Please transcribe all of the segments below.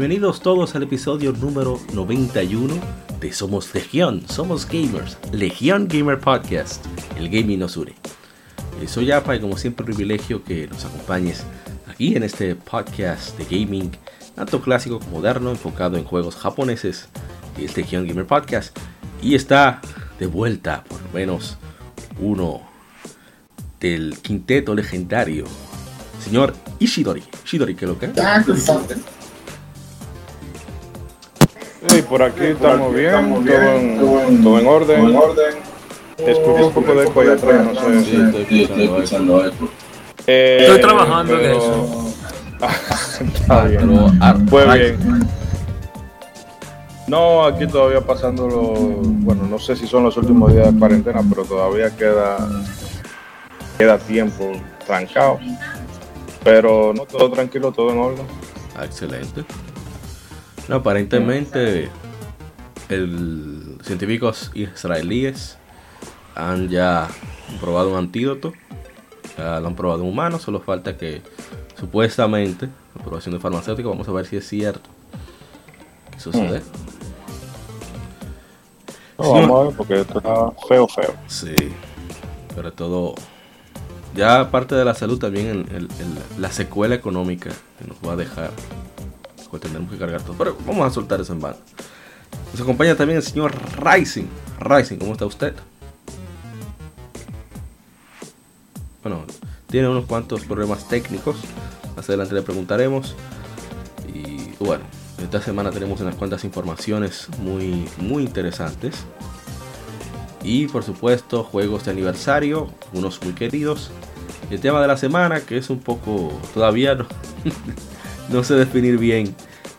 Bienvenidos todos al episodio número 91 de Somos Legión, Somos Gamers, Legión Gamer Podcast, el gaming nos une. Eh, soy Apa y como siempre privilegio que nos acompañes aquí en este podcast de gaming, tanto clásico como moderno, enfocado en juegos japoneses, y es Legión Gamer Podcast. Y está de vuelta, por lo menos uno del quinteto legendario, señor Ishidori. Ishidori, ¿qué es lo que? Sí, por aquí estamos bien, todo, en, todo en orden. Te escucho un poco de eco allá atrás, no sé. Sí, estoy escuchando eco. Eh, Estoy trabajando en pero- eso. Está bien. Ah, Pues ah, bien. No, aquí todavía pasando los, bueno, no sé si son los últimos días de cuarentena, pero todavía queda, queda tiempo trancado. Pero no, todo tranquilo, todo en orden. Ah, excelente. No, aparentemente el científicos israelíes han ya probado un antídoto. Ya lo han probado en humanos, solo falta que supuestamente la aprobación de farmacéutico, vamos a ver si es cierto. ¿Qué sucede? No, Señor. vamos a ver, porque esto está feo, feo. Sí, sobre todo, ya aparte de la salud, también el- la secuela económica que nos va a dejar, pues tendremos que cargar todo. Pero vamos a soltar eso en vano. Nos acompaña también el señor Rising. Rising, ¿cómo está usted? Bueno, tiene unos cuantos problemas técnicos. Más adelante le preguntaremos. Y bueno, esta semana tenemos unas cuantas informaciones muy, muy interesantes. Y por supuesto, juegos de aniversario, unos muy queridos. El tema de la semana, que es un poco. Todavía no, no sé definir bien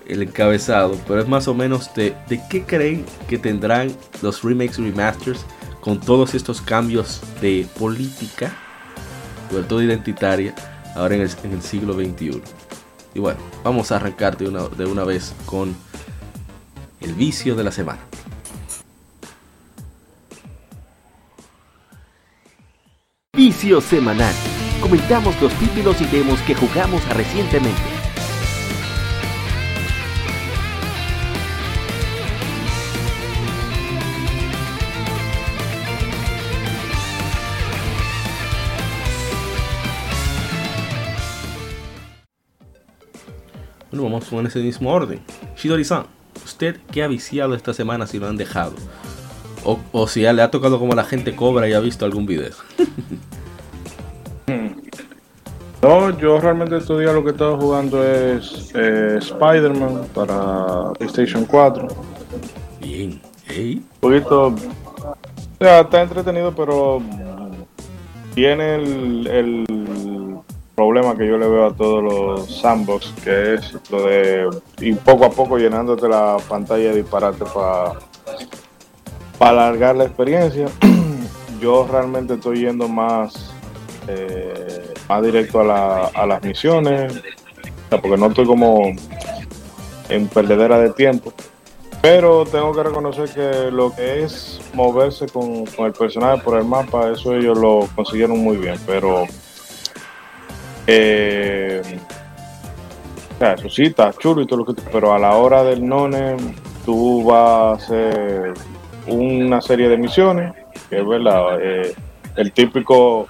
el encabezado, pero es más o menos de, qué creen que tendrán los remakes y remasters con todos estos cambios de política, sobre todo identitaria, ahora en el, en el siglo XXI. Y bueno, vamos a arrancar de una, de una vez con el vicio de la semana. Vicio semanal. Comentamos los títulos y demos que jugamos recientemente. Con ese mismo orden. Shidori-san, ¿usted qué ha viciado esta semana si lo han dejado? O, o si ya le ha tocado como la gente cobra y ha visto algún video. No, yo realmente estos días lo que he estado jugando es eh, Spider-Man para PlayStation 4. Bien. Ey. Un poquito. O sea, está entretenido, pero tiene el, el problema que yo le veo a todos los sandbox, que es lo de ir poco a poco llenándote la pantalla de disparate para alargar la experiencia. yo realmente estoy yendo más, eh, más directo a, la- a las misiones, porque no estoy como en perdedera de tiempo. Pero tengo que reconocer que lo que es moverse con, con el personaje por el mapa, eso ellos lo consiguieron muy bien. Pero, eh, o eso sí, está chulo y todo lo que pero a la hora del none, tú vas a hacer una serie de misiones, que es verdad, eh, el típico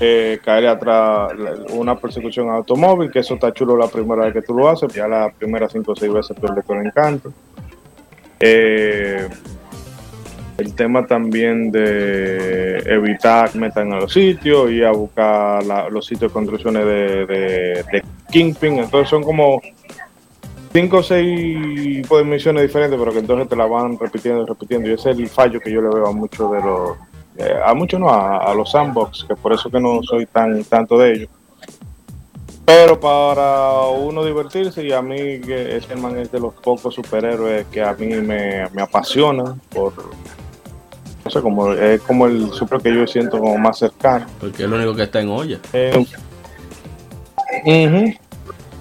eh, caer atrás una persecución automóvil, que eso está chulo la primera vez que tú lo haces, ya las primeras cinco o seis veces pierde todo el encanto. Eh, el tema también de evitar metan a los sitios y a buscar la- los sitios de construcciones de, Kingpin, entonces son como cinco o seis de misiones diferentes, pero que entonces te la van repitiendo y repitiendo, y ese es el fallo que yo le veo a muchos de los eh, a muchos no, a, los sandbox, que por eso que no soy tan tanto de ellos. Pero para uno divertirse, y a mí que es de los pocos superhéroes que a mí me, me apasiona, por, no sé, como, es como el super que yo siento como más cercano. Porque es lo único que está en olla. Eh.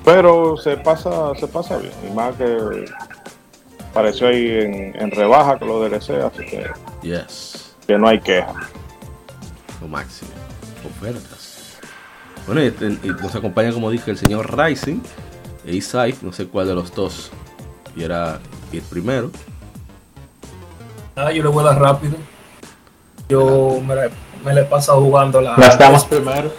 Pero se pasa, se pasa bien, y más que apareció ahí en, en rebaja con los DLC, así que, Yes. que no hay queja. Lo máximo. Ofertas. Bueno, y, y nos acompaña, como dije, el señor Rising e Isai, no sé cuál de los dos y era ir primero. Ah, yo le dar rápido. Yo me la, me la he pasado jugando la. Las damas primero.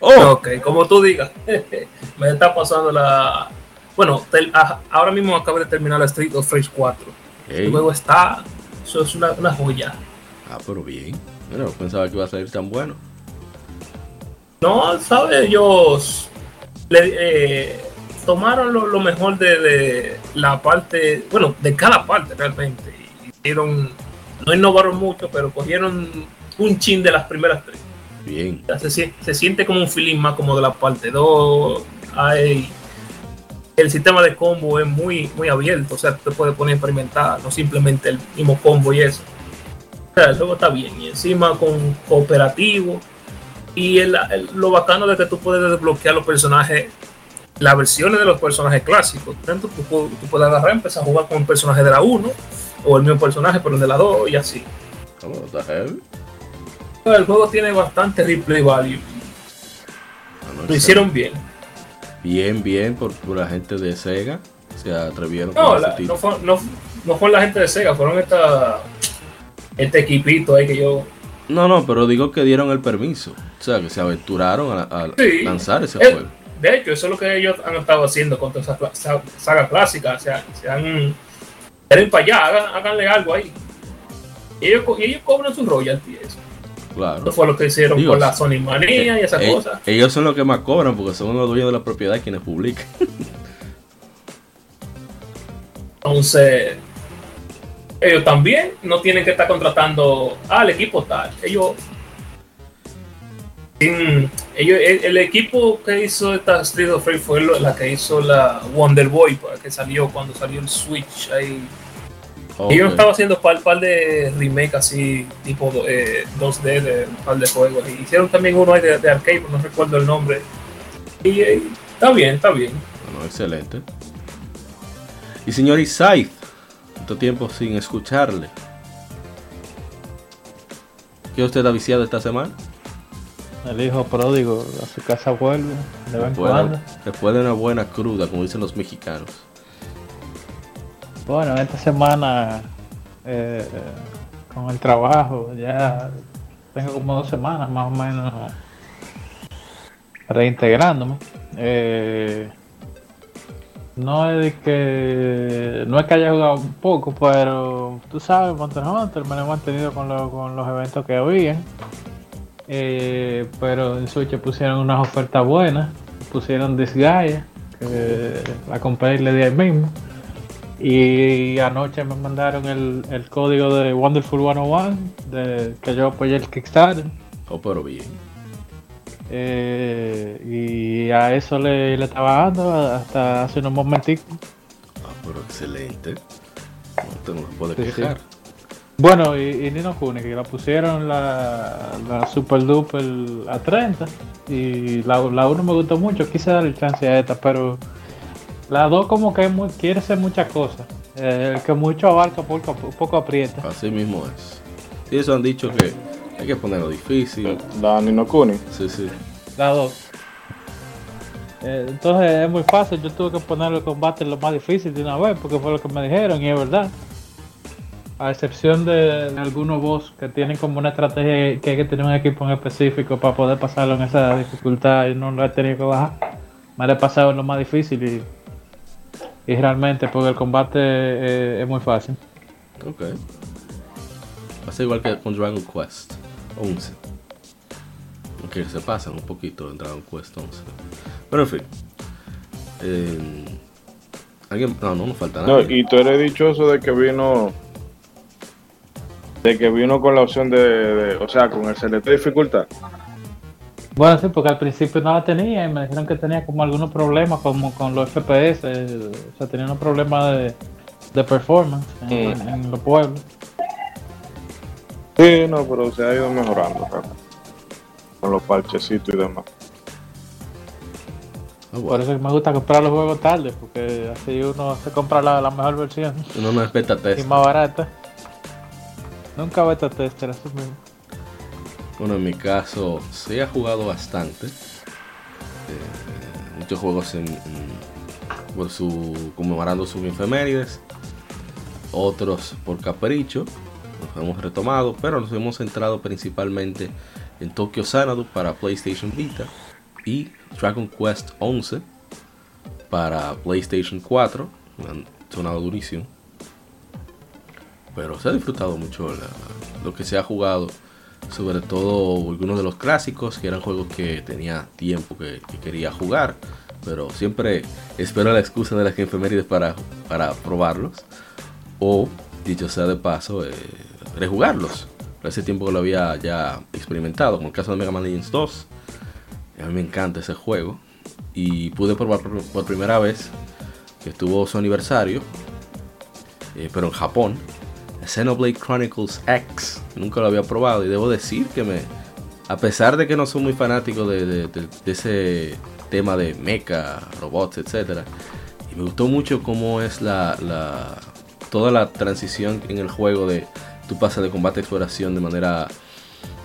¡Oh! Ok, como tú digas. me está pasando la. Bueno, tel- a- ahora mismo acabo de terminar la Street of Rage 4. Ey. El juego está. Eso es una, una joya. Ah, pero bien. Bueno, pensaba que iba a salir tan bueno. No, ¿sabes? Ellos le, eh, tomaron lo, lo mejor de, de la parte, bueno, de cada parte realmente. y Hicieron, no innovaron mucho, pero cogieron un chin de las primeras tres. Bien. Se, se siente como un feeling más como de la parte 2. Hay, el sistema de combo es muy, muy abierto, o sea, te puedes poner a experimentar, no simplemente el mismo combo y eso. O sea, el juego está bien, y encima con cooperativo. Y el- el- lo bacano de que tú puedes desbloquear los personajes, las versiones de los personajes clásicos. Tanto tú, tú puedes agarrar empezar a jugar con un personaje de la 1, o el mismo personaje, pero el de la 2, y así. ¿Cómo está heavy? El juego tiene bastante replay value. Ah, no, Lo hicieron bien. Bien, bien por, por la gente de Sega. Se atrevieron No, con la- no, fue, no, no fue la gente de Sega, fueron esta, este equipito ahí que yo. No, no, pero digo que dieron el permiso. O sea, que se aventuraron a, a Sí. lanzar ese Eh, juego. de hecho, eso es lo que ellos han estado haciendo con toda esa saga clásica. O sea, se han. Quieren para allá, hagan- háganle algo ahí. Y ellos, y ellos cobran su royalty. Eso. Claro. Eso fue lo que hicieron Digo, con la Sony Manía y esas Eh, cosas. ellos son los que más cobran porque son los dueños de la propiedad quienes publican. Entonces, ellos también no tienen que estar contratando al equipo tal. Ellos, ellos el, el equipo que hizo esta Street of Rage fue la que hizo la Wonder Boy, pues, que salió cuando salió el Switch. Ahí. Ok. Ellos estaban haciendo un par, par de remake así, tipo eh, 2D de un par de juegos. Y hicieron también uno ahí de, de arcade, pero no recuerdo el nombre. Y eh, está bien, está bien. Bueno, excelente. Y señor Isaid, tanto tiempo sin escucharle. ¿Qué usted ha viciado esta semana? El hijo pródigo a su casa vuelve de vez en cuando. después de una buena cruda, como dicen los mexicanos. Bueno, esta semana eh, con el trabajo ya tengo como dos semanas más o menos reintegrándome. Eh, no es que no es que haya jugado un poco, pero tú sabes, Monster Hunter me lo he mantenido con, lo- con los eventos que habían. Eh, pero en Switch pusieron unas ofertas buenas, pusieron Disgaea, que la compré y le ahí mismo. Y anoche me mandaron el, el código de Wonderful 101 de, que yo apoyé el Kickstarter. Oh, pero bien. Eh, y a eso le, le estaba dando hasta hace unos momentitos. Ah, pero excelente. No te no se puede Sí, sí. quejar. Bueno, y, y Nino Kuni, que la pusieron la, la Super Duper a 30. Y la, la 1 me gustó mucho, quise darle chance a esta, pero la 2 como que muy- quiere ser muchas cosas. Eh, el que mucho abarca, poco, poco aprieta. Así mismo es. Sí, eso han dicho que hay que ponerlo difícil. La Nino Kuni. Sí, sí. La 2. Eh, entonces es muy fácil, yo tuve que poner el combate lo más difícil de una vez, porque fue lo que me dijeron, y es verdad. A excepción de, de algunos boss que tienen como una estrategia que hay que tener un equipo en específico para poder pasarlo en esa dificultad y no lo he tenido que bajar. Me lo he pasado en lo más difícil y, y realmente porque el combate eh, es muy fácil. Ok. Va a ser igual que con Dragon Quest 11. Aunque se pasan un poquito en Dragon Quest 11. Pero en fin. Eh, ¿Alguien? No, no nos falta No, nada. y tú eres dichoso de que vino. De que vino con la opción de. de- o sea, con el select de dificultad. Bueno, sí, porque al principio no la tenía y me dijeron que tenía como algunos problemas como con los FPS, eh, o sea, tenía unos problemas de, de performance en, Mm. en los pueblos. Sí, no, pero se ha ido mejorando con los parchecitos y demás. Ah, Por eso que me gusta comprar los juegos tarde, porque así uno se compra la, la mejor versión Uno no respeta y test. más barata. Nunca beta tester, eso mismo. Bueno, en mi caso, sí ha jugado bastante. Eh, muchos juegos en, por su conmemorando sus efemérides. Otros por capricho. Los hemos retomado, pero nos hemos centrado principalmente en Tokyo Xanadu para PlayStation Vita y Dragon Quest 11 para PlayStation 4. Me han sonado durísimo. Pero se ha disfrutado mucho lo que se ha jugado sobre todo algunos de los clásicos que eran juegos que tenía tiempo que, que quería jugar pero siempre espero la excusa de las efemérides para, para probarlos o dicho sea de paso eh, rejugarlos. Hace tiempo que lo había ya experimentado como el caso de Mega Man Legends 2 a mí me encanta ese juego y pude probar por, por primera vez que estuvo su aniversario eh, pero en Japón Xenoblade Chronicles X. Nunca lo había probado y debo decir que me, a pesar de que no soy muy fanático de, de- de- de ese tema de mecha, robots, etcétera, y me gustó mucho cómo es la, la- toda la transición en el juego de tú pasas de combate a exploración de manera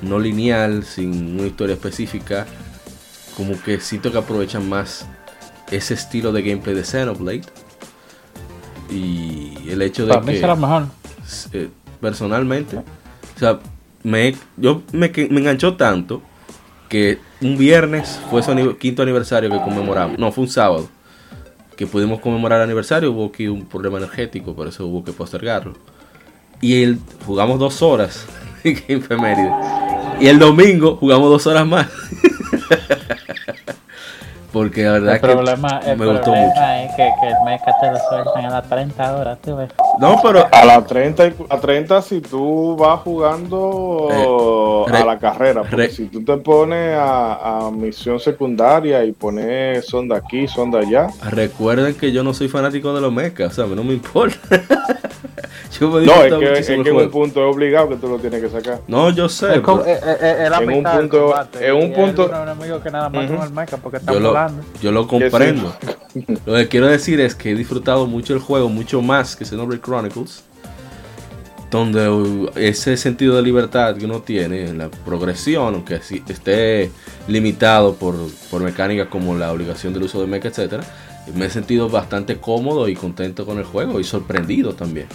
no lineal, sin una historia específica, como que siento que aprovechan más ese estilo de gameplay de Xenoblade y el hecho de Para mí que será mejor. Eh, personalmente, o sea, me, yo me, me enganchó tanto que un viernes fue su quinto aniversario que conmemoramos. No, fue un sábado que pudimos conmemorar el aniversario. Hubo aquí un problema energético, por eso hubo que postergarlo. Y el, jugamos dos horas en efeméride. Y el domingo jugamos dos horas más. Porque la verdad El que problema, el me gustó problema mucho. es que, que el mecha te lo sueltan a las 30 horas, tú ves. No, pero A las 30, y- a 30 si tú vas jugando Eh, re- a la carrera, porque re- si tú te pones a, a misión secundaria y pones sonda aquí, sonda allá, Recuerden que yo no soy fanático de los mechas, o sea, a mí no me importa. yo me no, es que, es que en un punto es obligado que tú lo tienes que sacar. No, yo sé. Es, como- pero es- es- es la en un punto- combate, en un punto- algunos enemigos que nada más Ujú. con el mecha porque están yo, lo, volando. yo lo comprendo. Lo que quiero decir es que he disfrutado mucho el juego, mucho más que Xenoblade Chronicles. Donde ese sentido de libertad que uno tiene en la progresión, aunque esté limitado por, por mecánicas como la obligación del uso de mecha, etcétera, me he sentido bastante cómodo y contento con el juego y sorprendido también.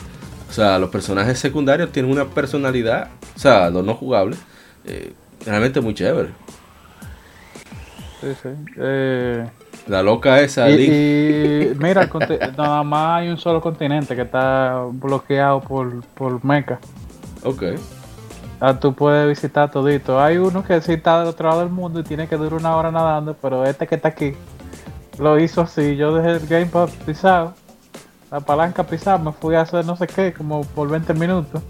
O sea, los personajes secundarios tienen una personalidad, o sea, los no jugables, eh, realmente muy chévere. Sí, sí. Eh, La loca esa, y, y mira, nada más hay un solo continente que está bloqueado por, por mecha. ok. Ah, tú puedes visitar todito. Hay uno que sí está del otro lado del mundo y tiene que durar una hora nadando, pero este que está aquí lo hizo así. Yo dejé el gamepad pisado, la palanca pisada, me fui a hacer no sé qué, como por 20 minutos.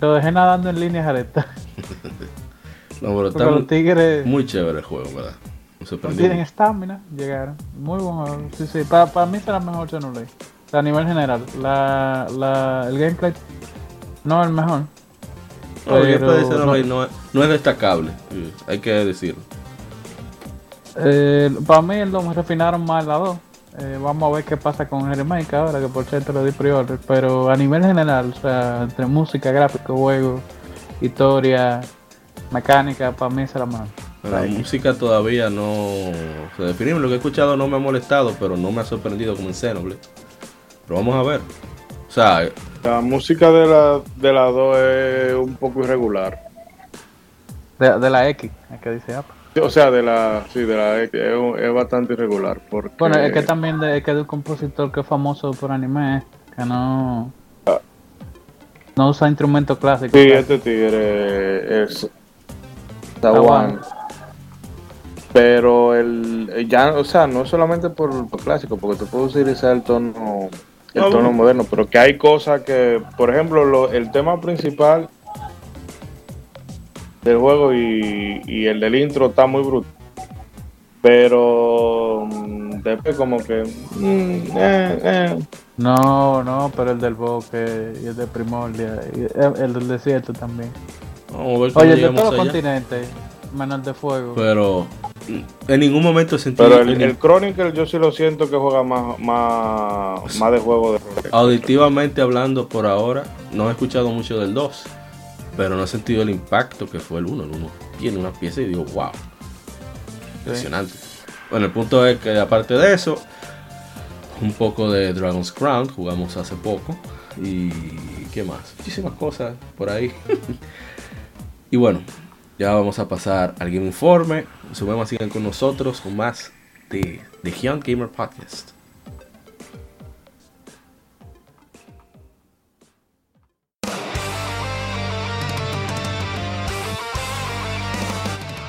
Lo dejé nadando en líneas rectas. No, pero está Porque los muy, chévere el juego, ¿verdad? Tienen estamina, llegaron. Muy bueno. Sí, sí. Para, para mí será mejor Xenoblade. O sea, a nivel general. La, la, el gameplay no es el mejor. No, el gameplay de pero Xenoblade no, es- no es destacable, eh, hay que decirlo. Eh, para mí lo me refinaron más la 2. Eh, vamos a ver qué pasa con el remake ahora, que por cierto lo di pre-order. Pero a nivel general, o sea, entre música, gráfico, juego, historia, mecánica, para mí es la mejor. La música todavía no se define. Lo que he escuchado no me ha molestado, pero no me ha sorprendido como en Xenoblade. Pero vamos a ver. O sea, La música de la, de la 2 es un poco irregular. De, de la X, es que dice Apple. O sea, de la, sí, de la X, es, es bastante irregular. Porque, Bueno, es que también de, es que de un compositor que es famoso por anime, que no, no usa instrumentos clásicos. Sí, casi. este tigre es Tawan. Pero el eh, ya, o sea, no solamente por, por clásico, porque te puedo utilizar el tono el Ah, tono bueno. moderno, pero que hay cosas que, por ejemplo, lo- el tema principal del juego y, y el del intro está muy bruto. Pero mm, después como que... mm, eh, eh. No, no, pero el del bosque y el de Primordia y el, el del desierto también. Vamos a ver cómo Oye, el de todos los continentes, menos el de fuego. Pero en ningún momento sentí Pero el, el Chronicle yo sí lo siento que juega más, más, más de juego de auditivamente hablando por ahora. No he escuchado mucho del 2, pero no he sentido el impacto que fue el 1. El 1 tiene una pieza y digo, wow, impresionante. Bueno, el punto es que aparte de eso, un poco de Dragon's Crown, jugamos hace poco. Y qué más, muchísimas cosas por ahí. y bueno, ya vamos a pasar al Game Informe. Subemos, sigan con nosotros con más de The Young Gamer Podcast.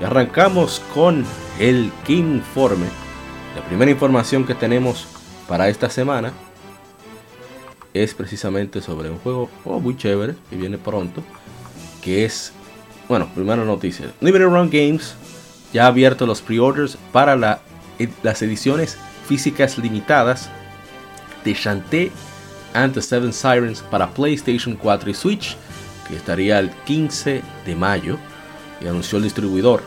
Y arrancamos con el Informe. La primera información que tenemos para esta semana es precisamente sobre un juego oh, muy chévere que viene pronto. Que es, bueno, primera noticia. Limited Run Games ya ha abierto los pre-orders para la- las ediciones físicas limitadas de Shantae and the Seven Sirens para PlayStation 4 y Switch, que estaría el 15 de mayo y anunció el distribuidor.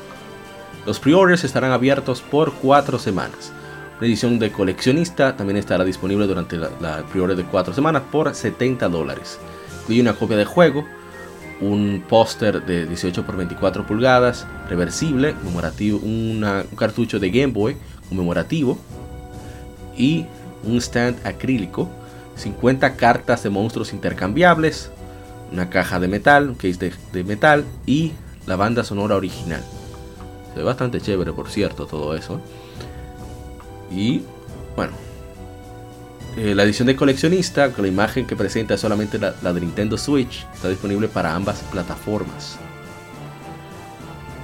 Los pre-orders estarán abiertos por 4 semanas. La edición de coleccionista también estará disponible durante la, la pre-order de 4 semanas por 70 dólares. Incluye una copia de juego, un póster de 18 por 24 pulgadas, reversible, memorativo, un cartucho de Game Boy conmemorativo y un stand acrílico, 50 cartas de monstruos intercambiables, una caja de metal, un case de metal y la banda sonora original. Se ve bastante chévere, por cierto, todo eso. Y bueno, eh, la edición de coleccionista, con la imagen que presenta es solamente la, de Nintendo Switch, está disponible para ambas plataformas.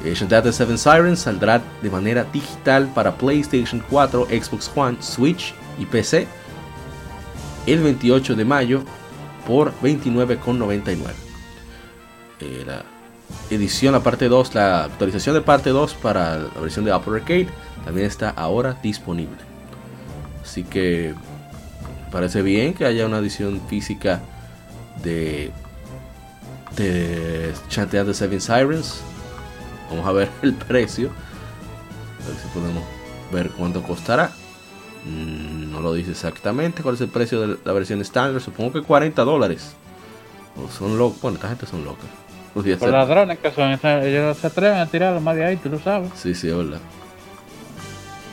Asian Data 7 Sirens saldrá de manera digital para PlayStation 4, Xbox One, Switch y PC el 28 de mayo por 29,99. Eh, la edición, la parte 2, la actualización de parte 2 para la versión de Apple Arcade también está ahora disponible. Así que parece bien que haya una edición física de de Seven Sirens. Vamos a ver el precio. A ver si podemos ver cuánto costará. Mm, No lo dice exactamente cuál es el precio de la versión estándar. Supongo que 40 dólares. Son locos. Bueno, esta gente son locas. Podría Por ser. ladrones que son, ellos se atreven a tirarlo más de ahí, tú lo sabes. Sí, sí, verdad.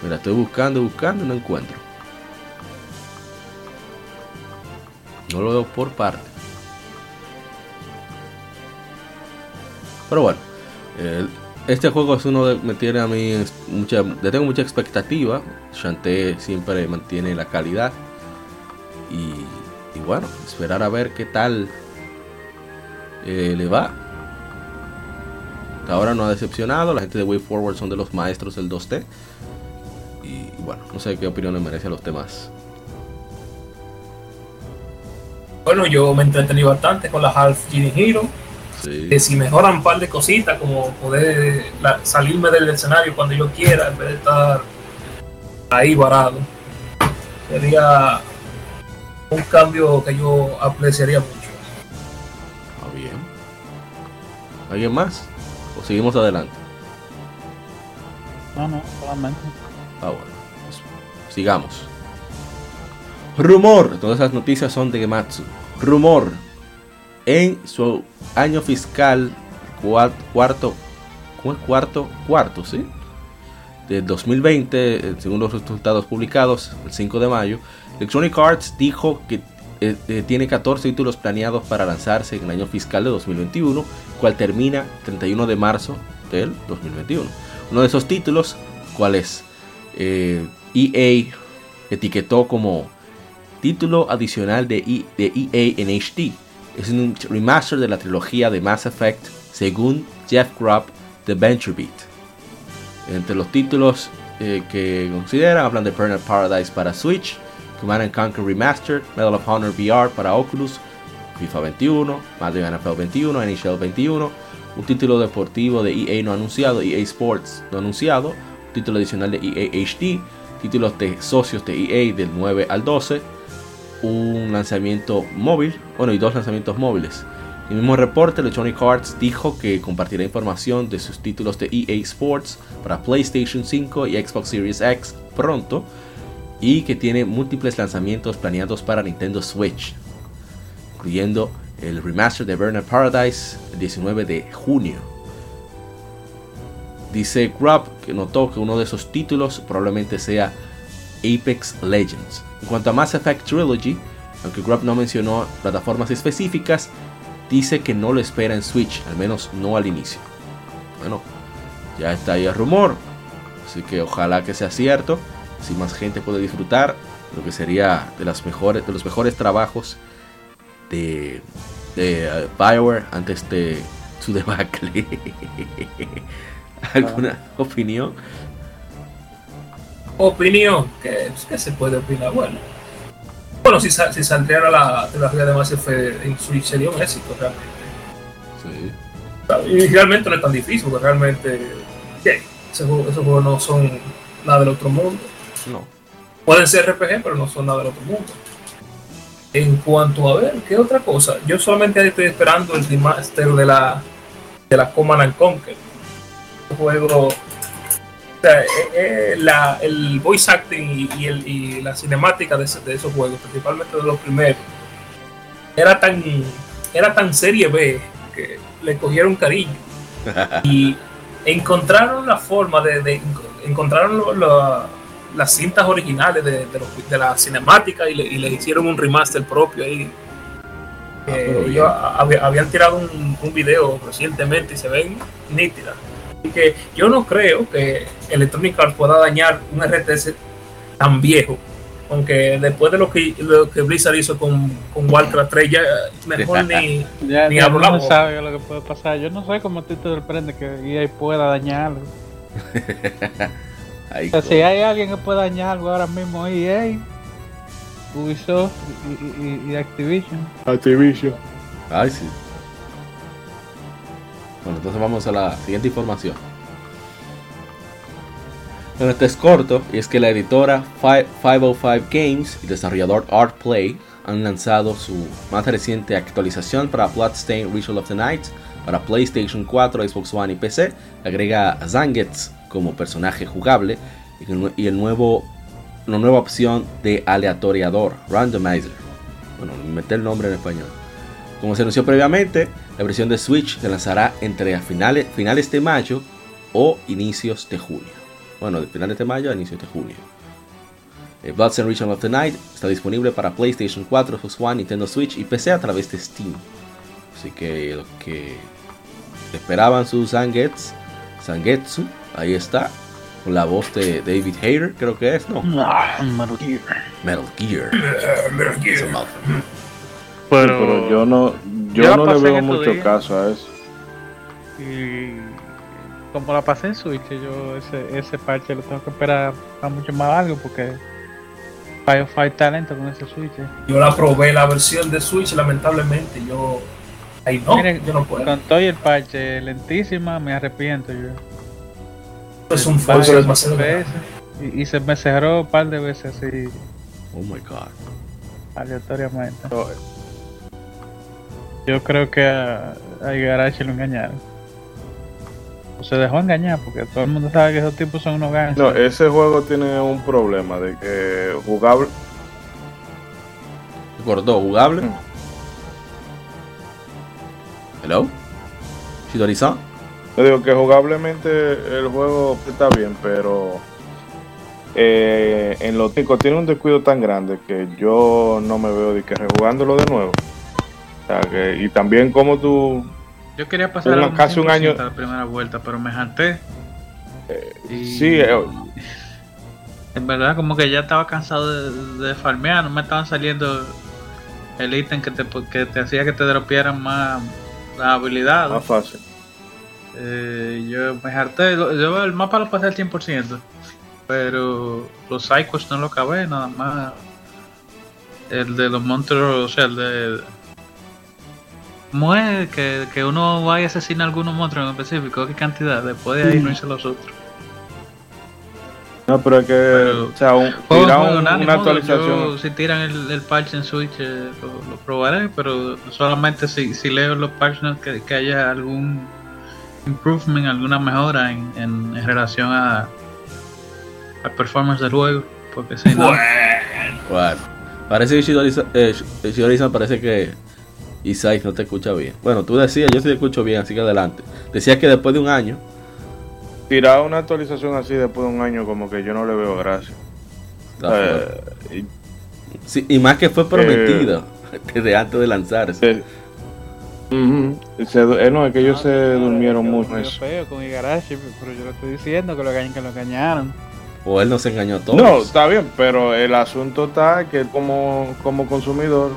Mira, estoy buscando, buscando y no encuentro. No lo veo por parte. Pero bueno, eh, este juego es uno de me tiene a mí mucha, le tengo mucha expectativa. Shantae siempre mantiene la calidad y, y bueno, esperar a ver qué tal eh, le va. Hasta ahora no ha decepcionado. La gente de Way Forward son de los maestros del 2D. Y, bueno, no sé qué opiniones merecen los demás. Bueno, yo me entretení bastante con la Half Genie Hero. Sí. Que si mejoran un par de cositas, como poder la- salirme del escenario cuando yo quiera, en vez de estar ahí varado, sería un cambio que yo apreciaría mucho. Ah, bien. ¿Alguien más? ¿O seguimos adelante? No, no, solamente. Ah, bueno. pues, sigamos. Rumor. Todas esas noticias son de Gematsu. Rumor. En su año fiscal cua- cuarto, cuarto, cuarto, ¿sí? De 2020, eh, según los resultados publicados el 5 de mayo, Electronic Arts dijo que eh, eh, tiene 14 títulos planeados para lanzarse en el año fiscal de 2021, cual termina 31 de marzo del 2021. Uno de esos títulos, ¿cuál es? Eh, EA etiquetó como título adicional de, E- EA en HD. Es un remaster de la trilogía de Mass Effect según Jeff Grubb de VentureBeat. Entre los títulos que consideran hablan de Burnout Paradise para Switch, Command and Conquer Remastered, Medal of Honor VR para Oculus, FIFA 21, Madden NFL 21, NHL 21, un título deportivo de EA no anunciado, EA Sports no anunciado, un título adicional de EA HD, títulos de socios de EA del 9 al 12, un lanzamiento móvil, bueno, y dos lanzamientos móviles. El mismo reporte, Electronic Arts dijo que compartirá información de sus títulos de EA Sports para PlayStation 5 y Xbox Series X pronto, y que tiene múltiples lanzamientos planeados para Nintendo Switch, incluyendo el remaster de Burnout Paradise el 19 de junio. Dice Grubb que notó que uno de esos títulos probablemente sea Apex Legends. En cuanto a Mass Effect Trilogy, aunque Grubb no mencionó plataformas específicas, dice que no lo espera en Switch, al menos no al inicio. Bueno, ya está ahí el rumor, así que ojalá que sea cierto, si más gente puede disfrutar lo que sería de, las mejores, de los mejores trabajos de, de eh, Bioware antes de su debacle. ¿Alguna opinión? Opinión, ¿qué, qué se puede opinar? Bueno, bueno si, sa- si saldría la trilogía de Mass Effect en Switch sería un éxito realmente. Sí. Y realmente no es tan difícil, porque realmente sí, esos, juegos, esos juegos no son nada del otro mundo. No. Pueden ser RPG, pero no son nada del otro mundo. En cuanto a ver, ¿qué otra cosa? Yo solamente estoy esperando el remaster de la de la Command and Conquer. Un juego. O sea, eh, eh, la- el voice acting y, y el, y la cinemática de, ese- de esos juegos, principalmente de los primeros, era tan, era tan serie B que le cogieron cariño. Y encontraron la forma de, de- encontraron lo- lo- las cintas originales de, de, los- de la cinemática y le, y le hicieron un remaster propio ahí. Eh, pero bien. ellos hab- habían tirado un, un video recientemente y se ven nítidas. Así que yo no creo que Electronic Arts pueda dañar un RTS tan viejo. Aunque después de lo que, lo que Blizzard hizo con, con Warcraft 3, ya mejor ni, Ya, Ni ya la no sabe lo que puede pasar. Yo no sé cómo a ti te sorprende que EA pueda dañar O sea, si hay alguien que pueda dañar algo ahora mismo, EA, Ubisoft y, y- y Activision. Activision. Ay, sí. Bueno, entonces vamos a la siguiente información. Bueno, este es corto y es que la editora Fi- 505 Games y desarrollador Artplay han lanzado su más reciente actualización para Bloodstained Ritual of the Night para PlayStation 4, Xbox One y PC. Agrega Zangetz como personaje jugable y el, nuevo, una nueva opción de aleatoriador, randomizer. Bueno, meter el nombre en español Como se anunció previamente, la versión de Switch se lanzará entre finales, finales de mayo o inicios de junio. Bueno, de finales de mayo a inicios de junio. Eh, Bloods and Region of the Night está disponible para PlayStation 4, Xbox One, Nintendo Switch y PC a través de Steam. Así que los que esperaban su Zangetsu, Zangetsu, ahí está. Con la voz de David Hayter, creo que es, ¿no? Metal Gear. Metal Gear. Ese mouth. Pero, Pero yo no, yo no le veo mucho caso a eso. Y como la pasé en Switch, yo ese, ese parche lo tengo que esperar para mucho más largo porque Firefight talento con ese Switch. eh. Yo la probé la versión de Switch, lamentablemente. Yo. Ahí no, Miren, yo no puedo. Con todo y el parche lentísima, me arrepiento yo. Es un esos demasiado. FPS, Y, y se me cerró un par de veces así, Oh my god. aleatoriamente. Yo creo que a, a Igarashi lo engañaron. O se dejó engañar porque todo el mundo sabe que esos tipos son unos gansos. No, ese juego tiene un problema de que jugable. Se cortó, jugable. Mm. Hello? Shidori-san? Yo digo que jugablemente el juego está bien, pero eh, en lo técnico tiene un descuido tan grande que yo no me veo de que rejugándolo de nuevo. O sea, que, y también como tú Yo quería pasar Una- casi un 100% año- a la primera vuelta, pero me jalté. Y- sí, eh, En verdad, como que ya estaba cansado de, de farmear, no me estaban saliendo el ítem que te, que te hacía que te dropearan más las habilidades. más fácil. Eh, yo me harté, yo el mapa lo pasé al 100%, pero los psychos no lo acabé, nada más. El de los monstruos, o sea, el de. ¿Cómo es? Que, que uno vaya a asesinar a algunos monstruos en específico, ¿qué cantidad? Después de ahí no hice los otros. No, pero es que, Pero- o sea, un, Juego, tirar juego, un- nada, ni una actualización. yo, si tiran el, el parche en Switch, eh, lo, lo probaré, pero solamente si, si leo los parches notes que, que haya algún improvement, alguna mejora en, en, en relación a al performance del juego, porque si no, Bueno, parece que Shidori-san eh, parece que Isai no te escucha bien. Bueno, tú decías, yo sí te escucho bien, así que adelante. Decías que después de un año, Tirar una actualización así después de un año, como que yo no le veo gracia. Eh, y- Sí, y más que fue prometido desde antes de lanzarse. Eh, ujú, se- eh, no, es que ellos se Ah, durmieron quedó mucho feo con Igarashi, pero yo lo estoy diciendo que lo, que lo engañaron. O él nos engañó a todos. No, está bien, pero el asunto está que como, como consumidor,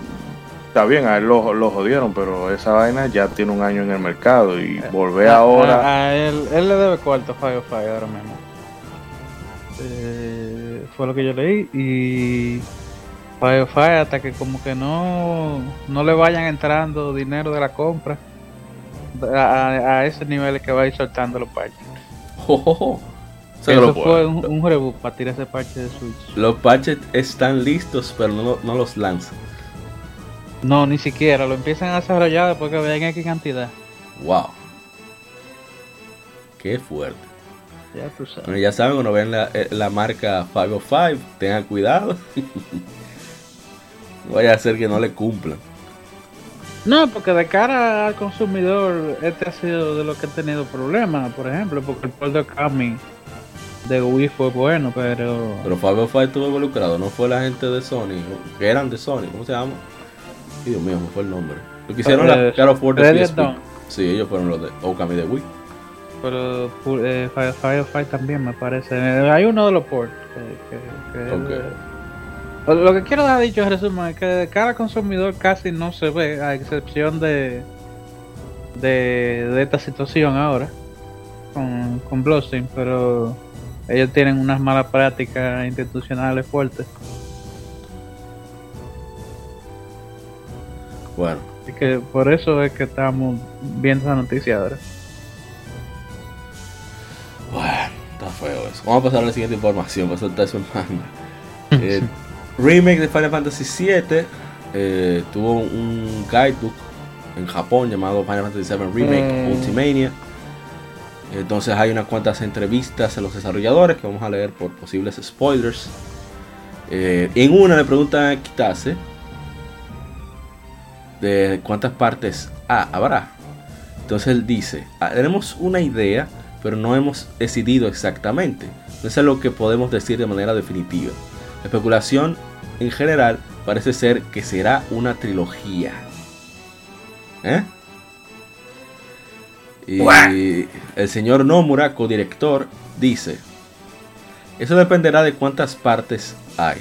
está bien, a él lo, lo jodieron, pero esa vaina ya tiene un año en el mercado y volver A- ahora... A, a él, él le debe cuarto a Firefly ahora mismo. Eh, fue lo que yo leí. Y Firefly hasta que como que no, no le vayan entrando dinero de la compra. A, a- a ese nivel que va a ir soltando los parches. Jo, jo, jo. O sea, Eso fue un, un reboot para tirar ese parche de Switch. Los patches están listos, pero no, no los lanzan. No, ni siquiera. Lo empiezan a desarrollar después que vean X cantidad. Wow. Qué fuerte. Ya tú sabes. Bueno, ya saben, cuando ven la, eh, la marca 505, tengan cuidado. Vaya a ser que no le cumplan. No, porque de cara al consumidor, este ha sido de los que ha tenido problemas, por ejemplo, porque el port de Kami de Wii fue bueno, pero... Pero 505 estuvo involucrado, no fue la gente de Sony, que eran de Sony, ¿cómo se llama? Dios mío, me fue el nombre. Lo que hicieron la of War de. Sí, ellos fueron los de Okami de Wii. Pero eh, también me parece. Hay uno de los ports que... que- que- Ok. Lo- que quiero dejar dicho en resumen es que de cara al consumidor casi no se ve, a excepción de de, de esta situación ahora con, con pero ellos tienen unas malas prácticas institucionales fuertes. Bueno, Así que por eso es que estamos viendo esa noticia ahora. bueno, está feo eso. Vamos a pasar a la siguiente información para soltar su manga. Eh, remake de Final Fantasy VII eh, tuvo un guidebook en Japón llamado Final Fantasy VII Remake Mm. Ultimania. Entonces hay unas cuantas entrevistas a los desarrolladores que vamos a leer por posibles spoilers. Eh, en una le preguntan a Kitase de cuántas partes ah, habrá. Entonces él dice, "Ah, tenemos una idea, pero no hemos decidido exactamente. No es lo que podemos decir de manera definitiva. La especulación en general parece ser que será una trilogía. ¿Eh? Y el señor Nomura, codirector, dice, eso dependerá de cuántas partes hay.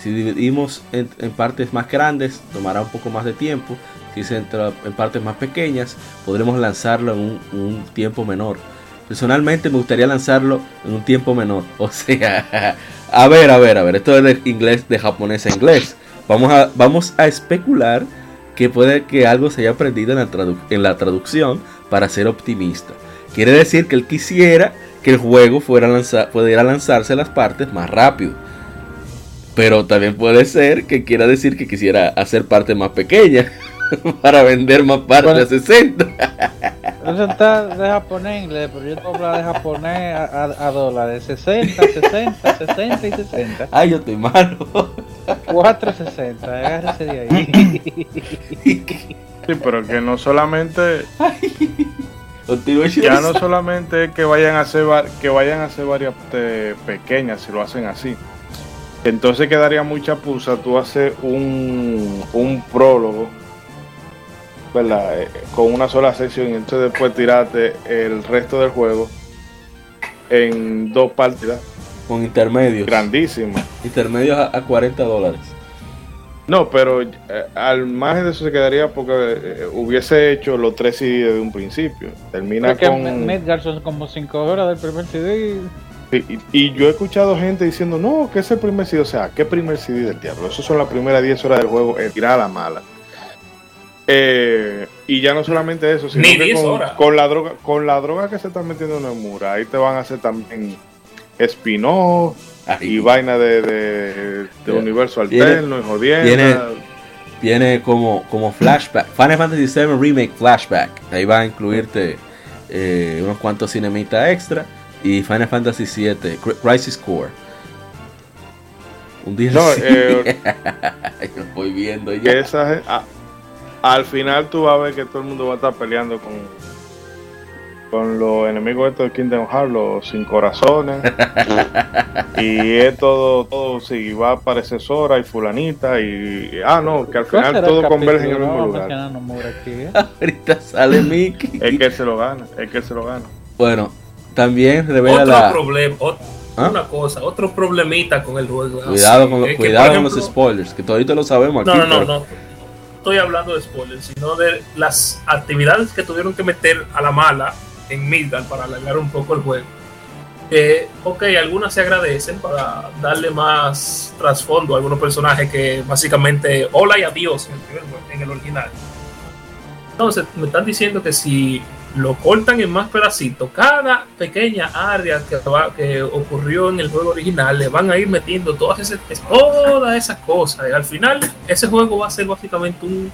Si dividimos en, en partes más grandes, tomará un poco más de tiempo. Si se entra en partes más pequeñas, podremos lanzarlo en un, un tiempo menor. Personalmente me gustaría lanzarlo en un tiempo menor. O sea, a ver, a ver, a ver. Esto es de inglés, de japonés a inglés. Vamos a, vamos a especular que puede que algo se haya aprendido en la, tradu- en la traducción para ser optimista. Quiere decir que él quisiera que el juego fuera lanza- pudiera lanzarse las partes más rápido. Pero también puede ser que quiera decir que quisiera hacer partes más pequeñas para vender más partes Bueno. a 60. Está de japonés en inglés, pero yo te hablo de japonés a, a, a dólares. 60, 60, 60 y 60. Ay, yo estoy malo. 460, agárrese de ahí. Sí, pero que no solamente, ya no solamente es que vayan a hacer que vayan a hacer varias eh, pequeñas si lo hacen así. Entonces quedaría mucha pusa tú hacer un, un prólogo, ¿verdad? Eh, con una sola sección y entonces después tirarte el resto del juego en dos partidas con intermedios. grandísimas. Intermedios a, a 40 dólares. No, pero eh, al margen de eso se quedaría porque eh, hubiese hecho los tres CD desde un principio. Termina Porque con... Midgar son como 5 horas del primer CD. Y, y yo he escuchado gente diciendo, no, que es el primer CD. O sea, ¿qué primer CD del diablo? Eso son las primeras 10 horas del juego, es tirar a la mala. Eh, y ya no solamente eso, sino Ni que 10 con, horas. con la droga, con la droga que se está metiendo en el muro, ahí te van a hacer también spin-off y vaina de, de, de universo alterno y jodiendo. viene- Viene como, como flashback. Final Fantasy VII Remake Flashback. Ahí va a incluirte eh, unos cuantos cinemitas extra. Y Final Fantasy VII Cri- Crisis Core. Un día No, eh, lo voy viendo ya. esa gen- a- al final tú vas a ver que todo el mundo va a estar peleando con con los enemigos estos de Kingdom Hearts, los sin corazones. y es todo, todo, sí, va a aparecer Sora y fulanita y ah no, que al ¿Cuál final todo converge en el mismo lugar. ¿eh? Ahorita sale Mickey. Es que él se lo gana, es que él se lo gana. Bueno, también revela Otro la. problema, ¿Ah? una cosa, otro problemita con el juego. Cuidado, así, con, lo- que, cuidado con los spoilers, que todavía lo sabemos aquí. No, no, no, pero- no. Estoy hablando de spoilers, sino de las actividades que tuvieron que meter a la mala en Midgard para alargar un poco el juego. Que, ok, algunas se agradecen para darle más trasfondo a algunos personajes que básicamente hola y adiós en el, en el original. Entonces, me están diciendo que si lo cortan en más pedacitos, cada pequeña área que, va- que ocurrió en el juego original, le van a ir metiendo todas esas, todas esas cosas. Y al final, ese juego va a ser básicamente un,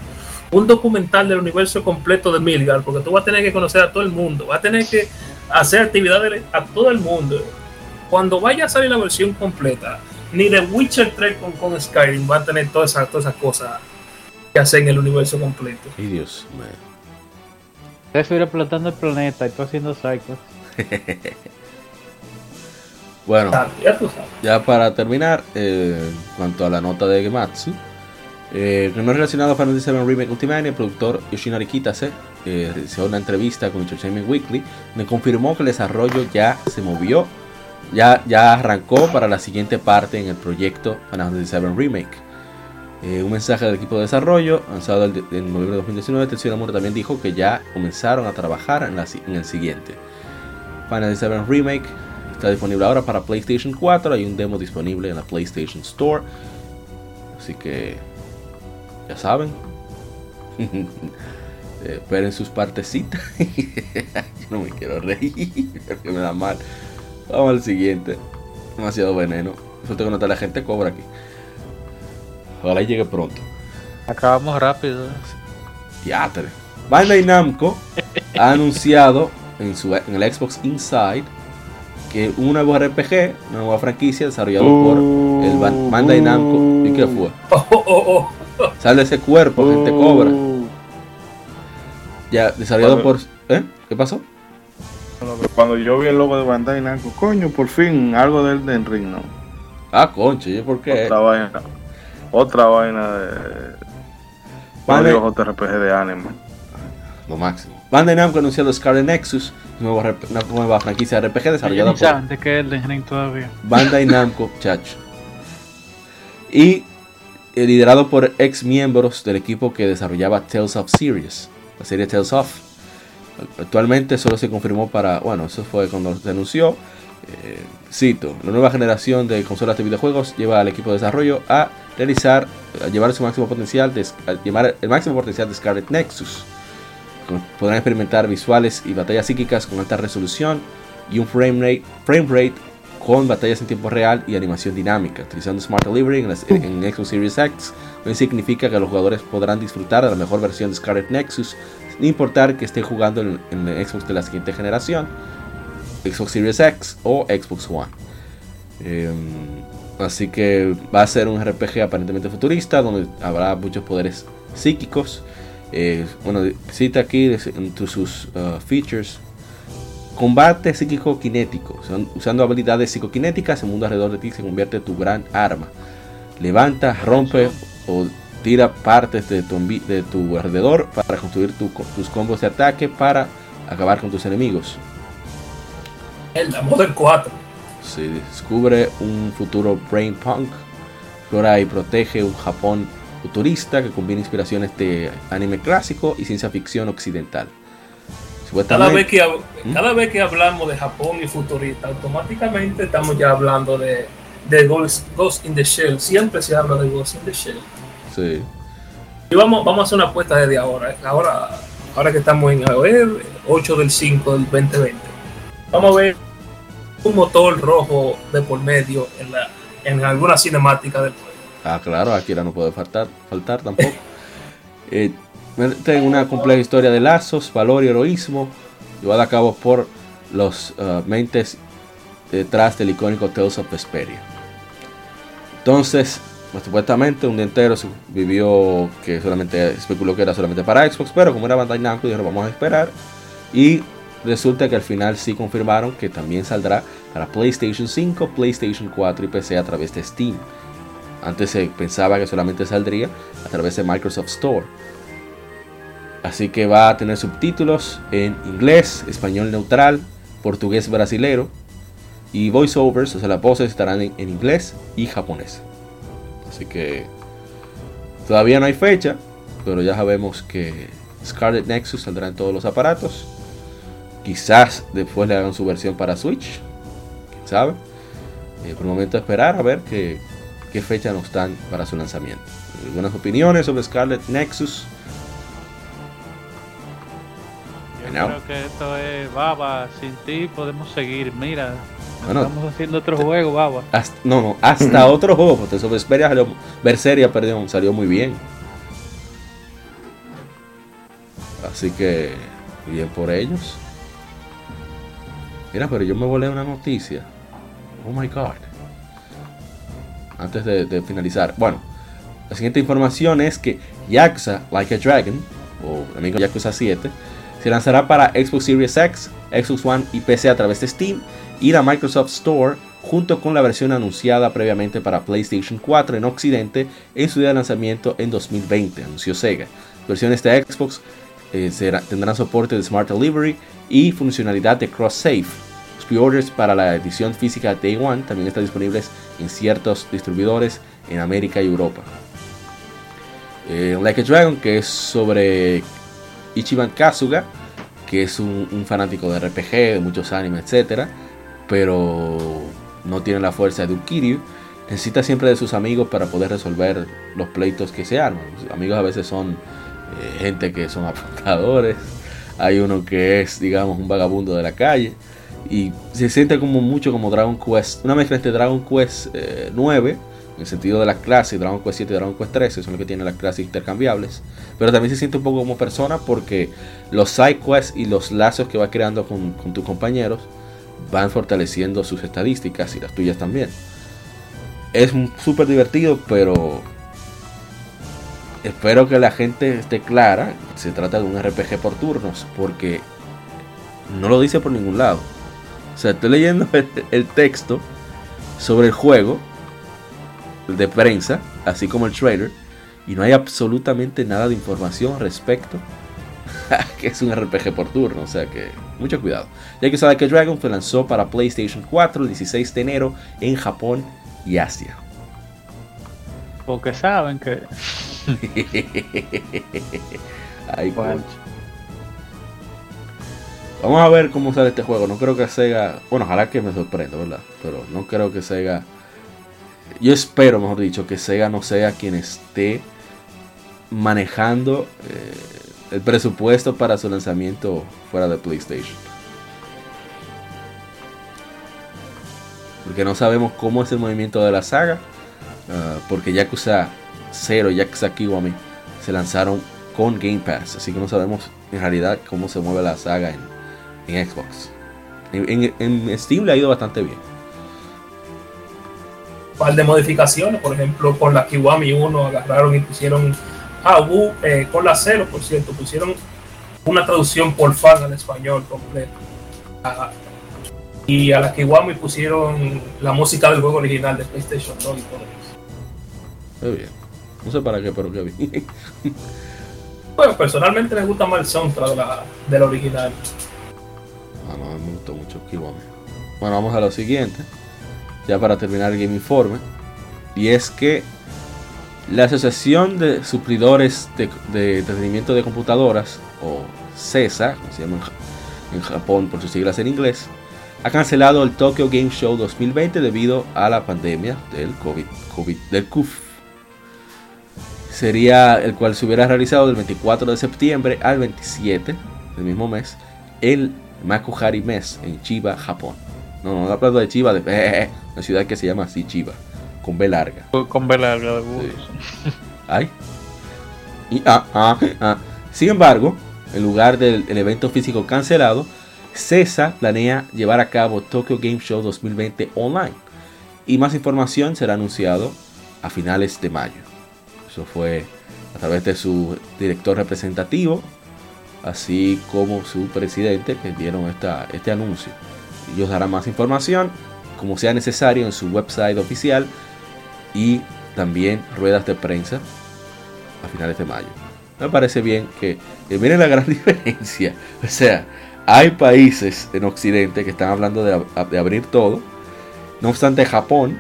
un documental del universo completo de Milgar, porque tú vas a tener que conocer a todo el mundo, vas a tener que hacer actividades a todo el mundo. Cuando vaya a salir la versión completa, ni The Witcher 3 con, Skyrim va a tener todas esas, todas esas cosas que hacer en el universo completo. Ay, Dios mío. Ustedes explotando el planeta y tú haciendo cycles. Bueno, Ya para terminar, eh, en cuanto a la nota de Gematsu, eh, no relacionado a Final Fantasy VII Remake Ultimania, el productor Yoshinari Kitase eh, realizó una entrevista con Entertainment Weekly, donde confirmó que el desarrollo ya se movió, ya, ya arrancó para la siguiente parte en el proyecto Final Fantasy VII Remake. Eh, un mensaje del equipo de desarrollo lanzado en noviembre de 2019, Tetsuya Nomura también dijo que ya comenzaron a trabajar en, el siguiente. Final Fantasy VII Remake está disponible ahora para PlayStation 4, hay un demo disponible en la PlayStation Store. Así que ya saben. Eh, esperen sus partecitas. Yo no me quiero reír, porque me da mal. Vamos al siguiente. Demasiado veneno. Falta que notar la gente cobra aquí. Ojalá y llegue pronto. Acabamos rápido. Teatre. Bandai Namco ha anunciado en, su, en el Xbox Inside que un nuevo RPG, una nueva franquicia desarrollado por el Ban- Bandai Namco. ¿Y qué fue? Oh, oh, oh. Sale ese cuerpo, gente cobra. Uh, Ya, desarrollado por... ¿Eh? ¿Qué pasó? Cuando yo vi el logo de Bandai Namco, coño, por fin, algo del Den Ring, ¿no? Ah, concho, ¿y por qué? Otra vaina. Otra vaina de... Vale. Mario JRPG de anime. Lo máximo. Bandai Namco anunció los Scarlet Nexus, una nueva franquicia de RPG desarrollada por de qué es el Ring todavía. Bandai Namco, chacho. Y eh, liderado por ex miembros del equipo que desarrollaba Tales of Series, la serie Tales of. Actualmente solo se confirmó para, bueno, eso fue cuando se anunció. eh, cito, la nueva generación de consolas de videojuegos lleva al equipo de desarrollo a realizar, llevar su máximo potencial, de, llevar el máximo potencial de Scarlet Nexus. Podrán experimentar visuales y batallas psíquicas con alta resolución y un frame rate, frame rate con batallas en tiempo real y animación dinámica. Utilizando Smart Delivery en, las- en Xbox Series X, no significa que los jugadores podrán disfrutar de la mejor versión de Scarlet Nexus, sin importar que estén jugando en, en el Xbox de la siguiente generación, Xbox Series X o Xbox One. Em, así que va a ser un RPG aparentemente futurista, donde habrá muchos poderes psíquicos. Eh, bueno, cita aquí entre sus uh, features Combate psíquico kinético. Usan- Usando habilidades psicoquinéticas, el mundo alrededor de ti se convierte en tu gran arma. Levanta, rompe o tira partes de tu, de tu alrededor para construir tu co- tus combos de ataque para acabar con tus enemigos. El Model 4. Se descubre un futuro brain punk. Explora y protege un Japón futurista que combina inspiraciones de anime clásico y ciencia ficción occidental. Cada vez, que, hab- cada vez que hablamos de Japón y futurista, automáticamente estamos ya hablando de, de Ghost, Ghost in the Shell. Siempre se habla de Ghost in the Shell. sí. Y vamos, vamos a hacer una apuesta desde ahora. Ahora, ahora que estamos en a ver, 8 del 5 del 2020. Vamos a ver un motor rojo de por medio en, la, en alguna cinemática del juego. Ah, claro, Akira no puede faltar, faltar tampoco. Eh, tengo una compleja historia de lazos, valor y heroísmo, llevada a cabo por los uh, mentes detrás del icónico Tales of Vesperia. Entonces, pues, supuestamente un día entero vivió que solamente especuló que era solamente para Xbox, pero como era Bandai Namco, dijeron vamos a esperar. Y resulta que al final sí confirmaron que también saldrá para PlayStation 5, PlayStation 4 y PC a través de Steam. Antes se pensaba que solamente saldría a través de Microsoft Store. Así que va a tener subtítulos en inglés, español neutral, portugués brasilero y voiceovers, o sea, las voces estarán en, inglés y japonés. Así que todavía no hay fecha, pero ya sabemos que Scarlet Nexus saldrá en todos los aparatos. Quizás después le hagan su versión para Switch, quién sabe. Eh, por el momento esperar a ver qué, qué fecha nos dan para su lanzamiento. Algunas opiniones sobre Scarlet Nexus. Yo Bueno. creo que esto es baba, sin ti podemos seguir. Mira, Bueno. estamos haciendo otro juego, baba. Hasta, no, no, hasta otro juego, porque sobre Vesperia salió, Berseria, perdón, salió muy bien. Así que, bien por ellos. Mira, pero yo me volé una noticia. Oh my god. Antes de, finalizar. Bueno, la siguiente información es que Yakuza Like a Dragon, o amigo Yakuza 7, se lanzará para Xbox Series X, Xbox One y PC a través de Steam y la Microsoft Store junto con la versión anunciada previamente para PlayStation 4 en Occidente en su día de lanzamiento en 2020, anunció Sega. Versiones de Xbox eh, tendrán soporte de Smart Delivery y funcionalidad de Cross Save. Los pre-orders para la edición física Day One también están disponibles en ciertos distribuidores en América y Europa. Eh, like a Dragon, que es sobre Ichiban Kasuga, que es un, un fanático de RPG, de muchos animes, etc. Pero no tiene la fuerza de un Kiryu. Necesita siempre de sus amigos para poder resolver los pleitos que se arman. Sus amigos a veces son eh, gente que son apuntadores. Hay uno que es, digamos, un vagabundo de la calle. Y se siente como mucho como Dragon Quest. Una mezcla entre Dragon Quest eh, 9, en el sentido de las clases, Dragon Quest 7 y Dragon Quest 13, son los que tienen las clases intercambiables. Pero también se siente un poco como persona porque los side quests y los lazos que va creando con, con tus compañeros van fortaleciendo sus estadísticas y las tuyas también. Es súper divertido, pero espero que la gente esté clara. Se trata de un RPG por turnos, porque no lo dice por ningún lado. O sea, estoy leyendo el, texto sobre el juego de prensa, así como el trailer, y no hay absolutamente nada de información respecto a que es un RPG por turno. O sea que, mucho cuidado. Ya que sabe que Dragon se lanzó para PlayStation 4 el 16 de enero en Japón y Asia. Porque saben que. Ay, Bueno. coach. Vamos a ver cómo sale este juego. No creo que Sega. Bueno, ojalá que me sorprenda, ¿verdad? Pero no creo que Sega. Yo espero, mejor dicho, que Sega no sea quien esté manejando eh, el presupuesto para su lanzamiento fuera de PlayStation. Porque no sabemos cómo es el movimiento de la saga. ah, porque Yakuza 0 y Yakuza Kiwami se lanzaron con Game Pass. Así que no sabemos en realidad cómo se mueve la saga en, en Xbox. En, en- en Steam le ha ido bastante bien. Un par de modificaciones, por ejemplo, con la Kiwami 1 agarraron y pusieron. Ah, eh, con la 0, por cierto, pusieron una traducción por fan al español completo. Ah, y a la Kiwami pusieron la música del juego original de PlayStation 2 y todo eso. Muy bien. No sé para qué, pero qué bien. Bueno, personalmente me gusta más el soundtrack de la, del original. Ah, no, me gustó mucho Kiwami. Bueno, vamos a lo siguiente. Ya para terminar el Game Informe. Y es que la Asociación de Suplidores de, de Entretenimiento de Computadoras, o CESA, como se llama en Ja- en Japón por sus siglas en inglés, ha cancelado el Tokyo Game Show 2020 debido a la pandemia del COVID, COVID del CUF. Sería el cual se hubiera realizado del 24 de septiembre al 27 del mismo mes el Makuhari Mes en Chiba, Japón. No, no, no hablando de Chiba, de eh, una ciudad que se llama así Chiba, con B larga. Con vela larga de bus. Ay. Y, ah, ah, ah. Sin embargo, en lugar del el evento físico cancelado, CESA planea llevar a cabo Tokyo Game Show 2020 online. Y más información será anunciado a finales de mayo. Fue a través de su director representativo, así como su presidente, que dieron esta, este anuncio. Ellos darán más información, como sea necesario, en su website oficial y también ruedas de prensa a finales de mayo. Me parece bien que, miren la gran diferencia. O sea, hay países en Occidente que están hablando de, ab- de abrir todo. No obstante, Japón,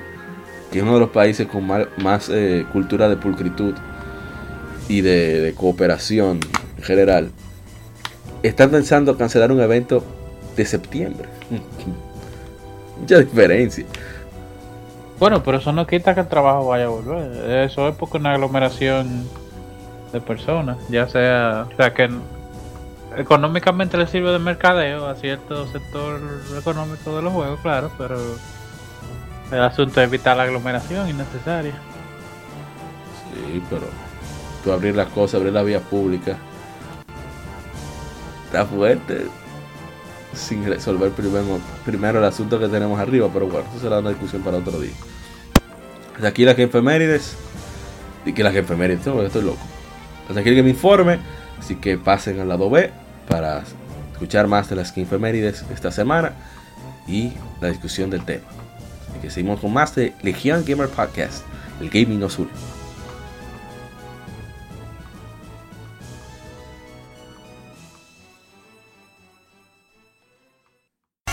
que es uno de los países con más, más, eh, cultura de pulcritud y de, de cooperación en general, están pensando cancelar un evento de septiembre. Mucha diferencia. Bueno, pero eso no quita que el trabajo vaya a volver. Eso es porque una aglomeración de personas, ya sea, o sea que económicamente le sirve de mercadeo a cierto sector económico de los juegos, claro, pero el asunto es evitar la aglomeración innecesaria. Sí, pero tú abrir las cosas, abrir la vía pública, está fuerte. Sin resolver primero, el asunto que tenemos arriba, pero bueno, eso será una discusión para otro día. Hasta aquí las efemérides. Y que las efemérides, no, estoy loco. Hasta aquí el Game Informe. Así que pasen al lado B para escuchar más de las efemérides esta semana y la discusión del tema. Así que seguimos con más de Legion Gamer Podcast, el gaming une.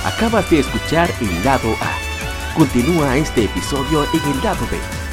Acabas de escuchar el lado A. Continúa este episodio en el lado B